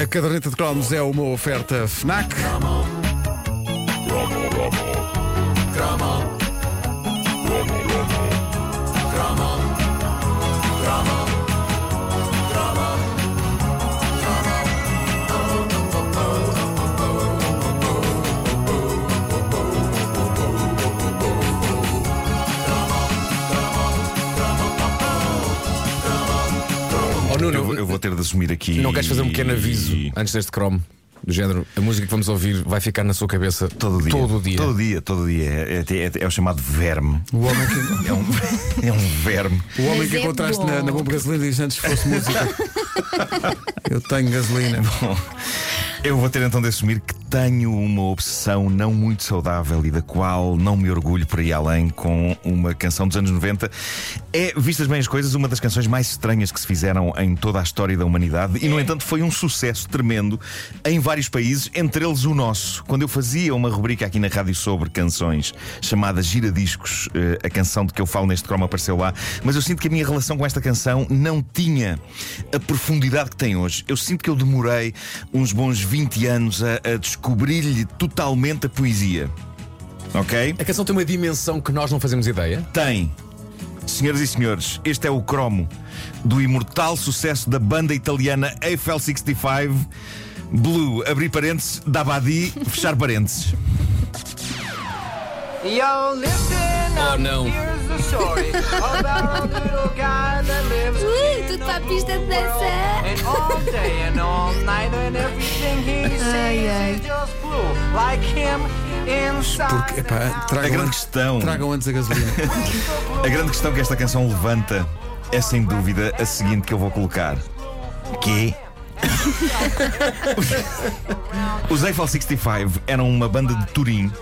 A caderneta de cromos é uma oferta FNAC. Assumir aqui. não queres fazer um pequeno aviso antes deste Chrome? Do género, a música que vamos ouvir vai ficar na sua cabeça Todo dia. Todo dia. Todo dia, todo dia. É, é- é- é o chamado verme. O homem que, É um, é um verme. o homem Mas que é encontraste bom. na, na bomba de gasolina diz antes que fosse música. Eu tenho gasolina. Bom, eu vou ter então de assumir que tenho uma obsessão não muito saudável e da qual não me orgulho por aí além com uma canção dos anos 90. É, vistas bem as coisas, uma das canções mais estranhas que se fizeram em toda a história da humanidade e, no entanto, foi um sucesso tremendo em vários países, entre eles o nosso. Quando eu fazia uma rubrica aqui na rádio sobre canções chamada Giradiscos, eh, a canção de que eu falo neste cromo apareceu lá, mas eu sinto que a minha relação com esta canção não tinha a profundidade que tem hoje. Eu sinto que eu demorei uns bons 20 anos a, a descobrir-lhe totalmente a poesia. Ok? A canção tem uma dimensão que nós não fazemos ideia. Tem. Senhoras e senhores, este é o cromo do imortal sucesso da banda italiana Eiffel 65. Blue, abrir parênteses, Dabadi, fechar parênteses. Oh, não. Here's the story about a little guy that lives Ui, the para a pista de world. dança. And all day and all night and everything he Ai, ai. sees is just blue, like him inside. Porque, epá, A tragam, grande antes, questão, tragam antes a gasolina. a grande questão que esta canção levanta é sem dúvida a seguinte que eu vou colocar. Que Os Eiffel 65 eram uma banda de Turim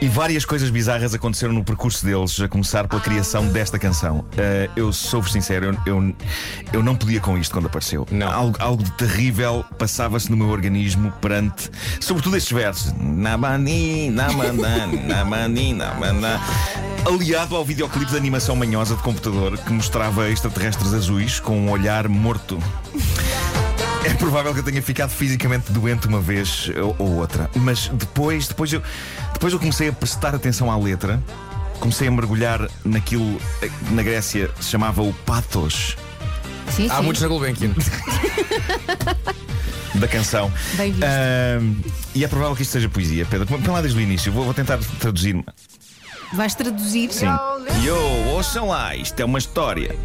e várias coisas bizarras aconteceram no percurso deles, a começar pela criação desta canção. Eh, eu sou-vos sincero, eu, eu, eu não podia com isto quando apareceu. Não. Algo, algo de terrível passava-se no meu organismo perante, sobretudo estes versos. Namani, namandani, namani, namanda. Aliado ao videoclipe de animação manhosa de computador que mostrava extraterrestres azuis com um olhar morto. É provável que eu tenha ficado fisicamente doente uma vez ou, ou outra, mas depois, depois, eu, depois eu comecei a prestar atenção à letra, comecei a mergulhar naquilo eh, na Grécia se chamava o pathos Sim, Há sim. muitos na Gulbenkian. da canção. Bem visto. E é provável que isto seja poesia, Pedro. Põe lá desde o início, vou, vou tentar traduzir. Vais traduzir? Sim. Yo, ouçam lá, isto é uma história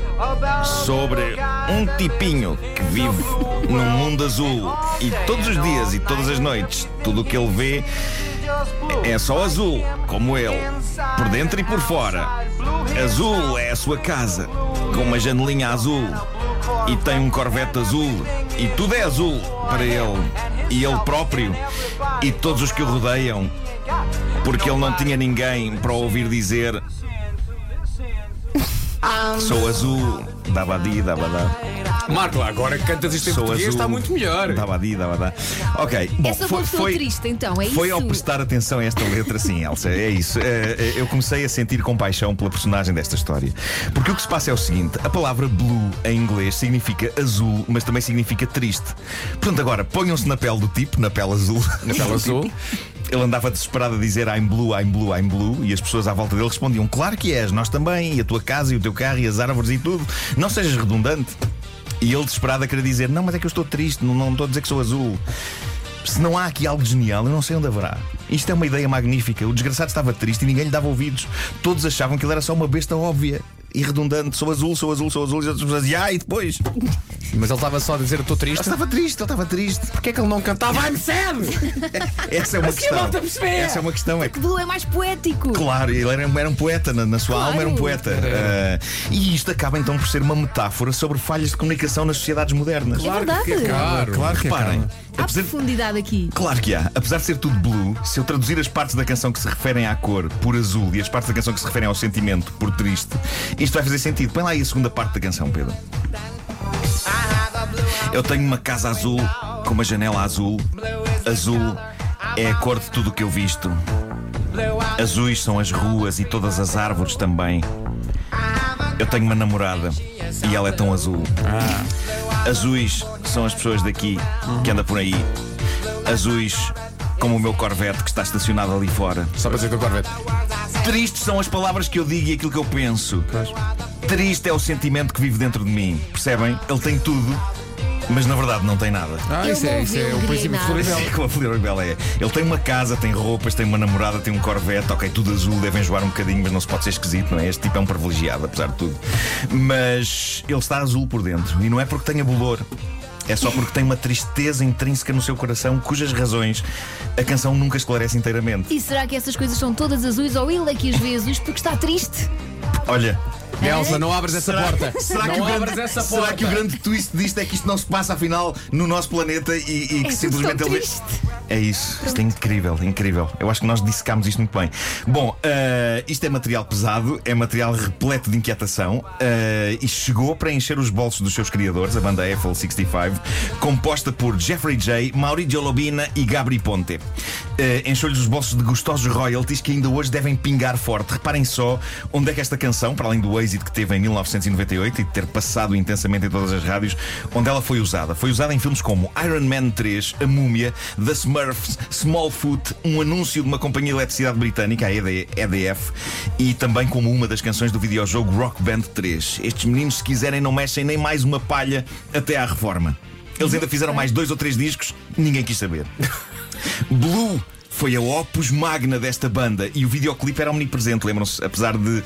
sobre um tipinho que vive num mundo azul e todos os dias e todas as noites tudo o que ele vê é só azul, como ele, por dentro e por fora. Azul é a sua casa, com uma janelinha azul e tem um corvete azul e tudo é azul para ele e ele próprio e todos os que o rodeiam, porque ele não tinha ninguém para ouvir dizer. Sou azul, dabadi, dabadá. Marco, agora que cantas isto em Sou português azul, está muito melhor. Dabadi, dabadá. Ok, bom, É só foi, foi, triste, então, é foi isso? ao prestar atenção a esta letra, sim, Elsa, é isso. Eh, eh, Eu comecei a sentir compaixão pela personagem desta história. Porque o que se passa é o seguinte: a palavra blue em inglês significa azul, mas também significa triste. Portanto, agora ponham-se na pele do tipo, na pele azul. Na pele azul. Ele andava desesperado a dizer I'm blue, I'm blue, I'm blue, e as pessoas à volta dele respondiam: Claro que és, nós também, e a tua casa, e o teu carro, e as árvores e tudo. Não sejas redundante. E ele desesperado a querer dizer: Não, mas é que eu estou triste, não, não estou a dizer que sou azul. Se não há aqui algo genial, eu não sei onde haverá. Isto é uma ideia magnífica. O desgraçado estava triste e ninguém lhe dava ouvidos. Todos achavam que ele era só uma besta óbvia e redundante. Sou azul, sou azul, sou azul. E as pessoas diziam, ah, e depois? Mas ele estava só a dizer: Estou Ele triste. estava triste, ele estava triste. Porquê é que ele não cantava I'm sad? Essa é uma questão. volta a perceber. Essa é uma questão. É que Blue é mais poético. Claro, ele era, era um poeta, na, na sua Claro. alma era um poeta. Ah, e isto acaba então por ser uma metáfora sobre falhas de comunicação nas sociedades modernas. É verdade. Claro. Claro que Reparem, acaba. Há apesar de- profundidade aqui. Claro que há. Apesar de ser tudo blue, se eu traduzir as partes da canção que se referem à cor por azul e as partes da canção que se referem ao sentimento por triste, isto vai fazer sentido. Põe lá aí a segunda parte da canção, Pedro. Eu tenho uma casa azul com uma janela azul. Azul é a cor de tudo o que eu visto. Azuis são as ruas e todas as árvores também. Eu tenho uma namorada e ela é tão azul. Azuis são as pessoas daqui que anda por aí. Azuis como o meu Corvette que está estacionado ali fora. Só para dizer que o Corvette. Tristes são as palavras que eu digo e aquilo que eu penso. Triste é o sentimento que vive dentro de mim. Percebem? Ele tem tudo, mas na verdade não tem nada. Ah, Eu isso é, isso é o o princípio de Grenade. Floribel. É como a Floribel é. Ele tem uma casa, tem roupas, tem uma namorada, tem um Corvette, ok, tudo azul, devem jogar um bocadinho, mas não se pode ser esquisito, não é? Este tipo é um privilegiado, apesar de tudo. Mas ele está azul por dentro e não é porque tenha bolor. É só porque tem uma tristeza intrínseca no seu coração, cujas razões a canção nunca esclarece inteiramente. E será que essas coisas são todas azuis ou ele é que as vê azuis porque está triste? Olha, Elsa, não abres essa porta. Será, que não o abres grande, essa será porta. que o grande twist disto é que isto não se passa afinal no nosso planeta e, e que É simplesmente ele. É isso, isto é incrível, incrível. Eu acho que nós dissecámos isto muito bem. Bom, eh, isto é material pesado, é material repleto de inquietação eh, e chegou para encher os bolsos dos seus criadores, a banda Eiffel 65, composta por Jeffrey J., Maurizio Lobina e Gabri Ponte. Eh, Encheu-lhes os bolsos de gostosos royalties que ainda hoje devem pingar forte. Reparem só onde é que esta canção, para além do êxito que teve em 1998 e de ter passado intensamente em todas as rádios, onde ela foi usada. Foi usada em filmes como Iron Man 3, A Múmia, The Smurfs, Smallfoot, um anúncio de uma companhia de eletricidade britânica, a ED EDF, e também como uma das canções do videojogo Rock Band 3. Estes meninos, se quiserem, não mexem nem mais uma palha até à reforma. Eles ainda fizeram mais dois ou três discos, ninguém quis saber. Blue foi a opus magna desta banda e o videoclipe era omnipresente, lembram-se? Apesar de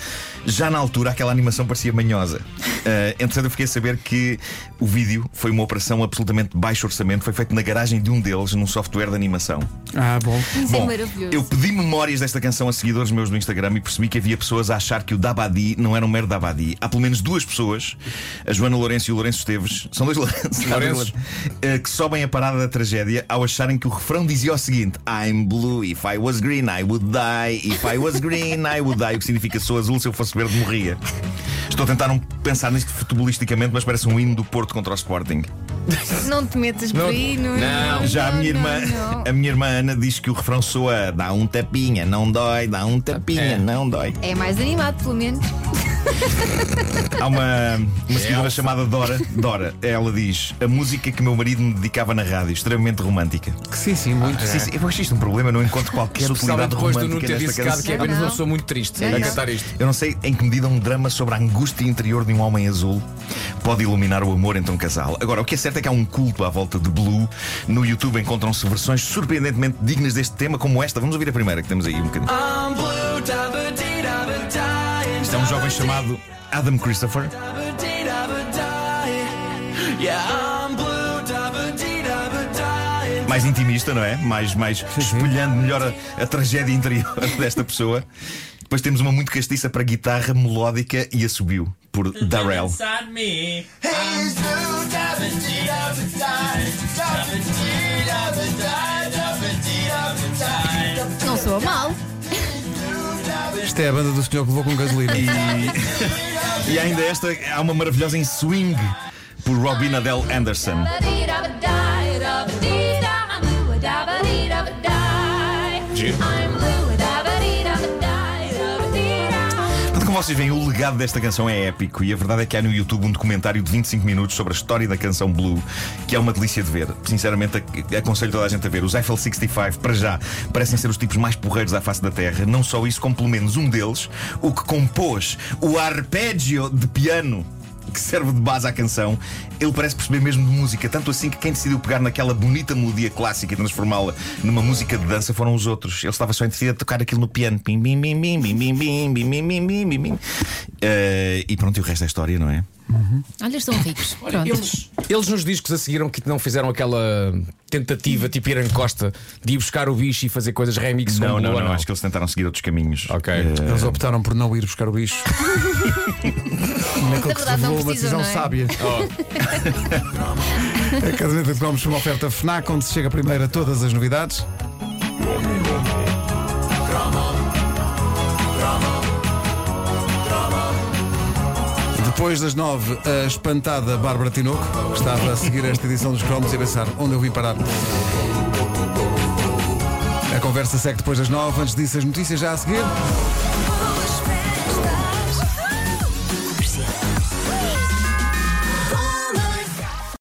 já na altura aquela animação parecia manhosa. Uh, entretanto, eu fiquei a saber que o vídeo foi uma operação absolutamente de baixo orçamento, foi feito na garagem de um deles, num software de animação. Ah, bom. Isso é Bom, maravilhoso. eu pedi memórias desta canção a seguidores meus no Instagram e percebi que havia pessoas a achar que o Dabadi não era um mero Dabadi. Há pelo menos duas pessoas, a Joana Lourenço e o Lourenço Esteves, são dois Lourenços, Lourenços. eh, que sobem a parada da tragédia ao acharem que o refrão dizia o seguinte: I'm blue, if I was green, I would die. If I was green, I would die. O que significa sou azul, se eu fosse verde, morria. Estou a tentar não pensar nisto futebolisticamente, mas parece um hino do Porto contra o Sporting. Não te metas por Não- aí, não não. Já a minha não, irmã, não. a minha irmã Ana diz que o refrão soa dá um tapinha, não dói, dá um tapinha, É. não dói. É mais animado, pelo menos. Há uma, uma seguidora chamada Dora. Dora, ela diz: a música que meu marido me dedicava na rádio, extremamente romântica. Sim, sim, muito. Sim, sim, eu acho isto um problema, eu não encontro qualquer Especialmente utilidade depois do Nuno romântica ter nesta dissecado que é apenas uma Não. pessoa muito triste Não, a não. cantar isto. Eu não sei em que medida um drama sobre a angústia interior de um homem azul pode iluminar o amor entre um casal. Agora, o que é certo é que há um culto à volta de Blue. No YouTube encontram-se versões surpreendentemente dignas deste tema, como esta. Vamos ouvir a primeira que temos aí um bocadinho. É um jovem chamado Adam Christopher. Mais intimista, não é? Mais, mais espelhando melhor a, a tragédia interior desta pessoa. Depois temos uma muito castiça para guitarra melódica e assobio, por Darrell. Não soa mal. Isto é a banda do senhor que levou com gasolina. E, e ainda esta, há uma maravilhosa em swing por Robin Adele Anderson. Portanto, vocês veem, o legado desta canção é épico e a verdade é que há no YouTube um documentário de 25 minutos sobre a história da canção Blue, que é uma delícia de ver. Sinceramente, ac- aconselho toda a gente a ver. Os Eiffel 65, para já, parecem ser os tipos mais porreiros à face da Terra. Não só isso, como pelo menos um deles, o que compôs o arpeggio de piano que serve de base à canção, ele parece perceber mesmo de música, tanto assim que quem decidiu pegar naquela bonita melodia clássica e transformá-la numa música de dança foram os outros. Ele estava só entretido a tocar aquilo no piano. Bim, bim, bim, bim, bim, bim, bim, bim, bim, bim, bim, bim. Eh, E pronto, e o resto é história, não é? Olha, estão ricos. Pronto. Eles, eles nos discos a seguiram que não fizeram aquela tentativa tipo Irã Costa de ir buscar o bicho e fazer coisas remix Não, não, Blue, não, Acho que eles tentaram seguir outros caminhos. Ok. Eh, Eles optaram por não ir buscar o bicho. Naquele que se não revelou uma decisão não é? sábia. A caderneta de cromos foi uma oferta FNAC, onde se chega primeiro a todas as novidades. Depois das nove, a espantada Bárbara Tinoco que estava a seguir esta edição dos cromos e a pensar onde eu vim parar. A conversa segue depois das nove. Antes disso, as notícias já a seguir.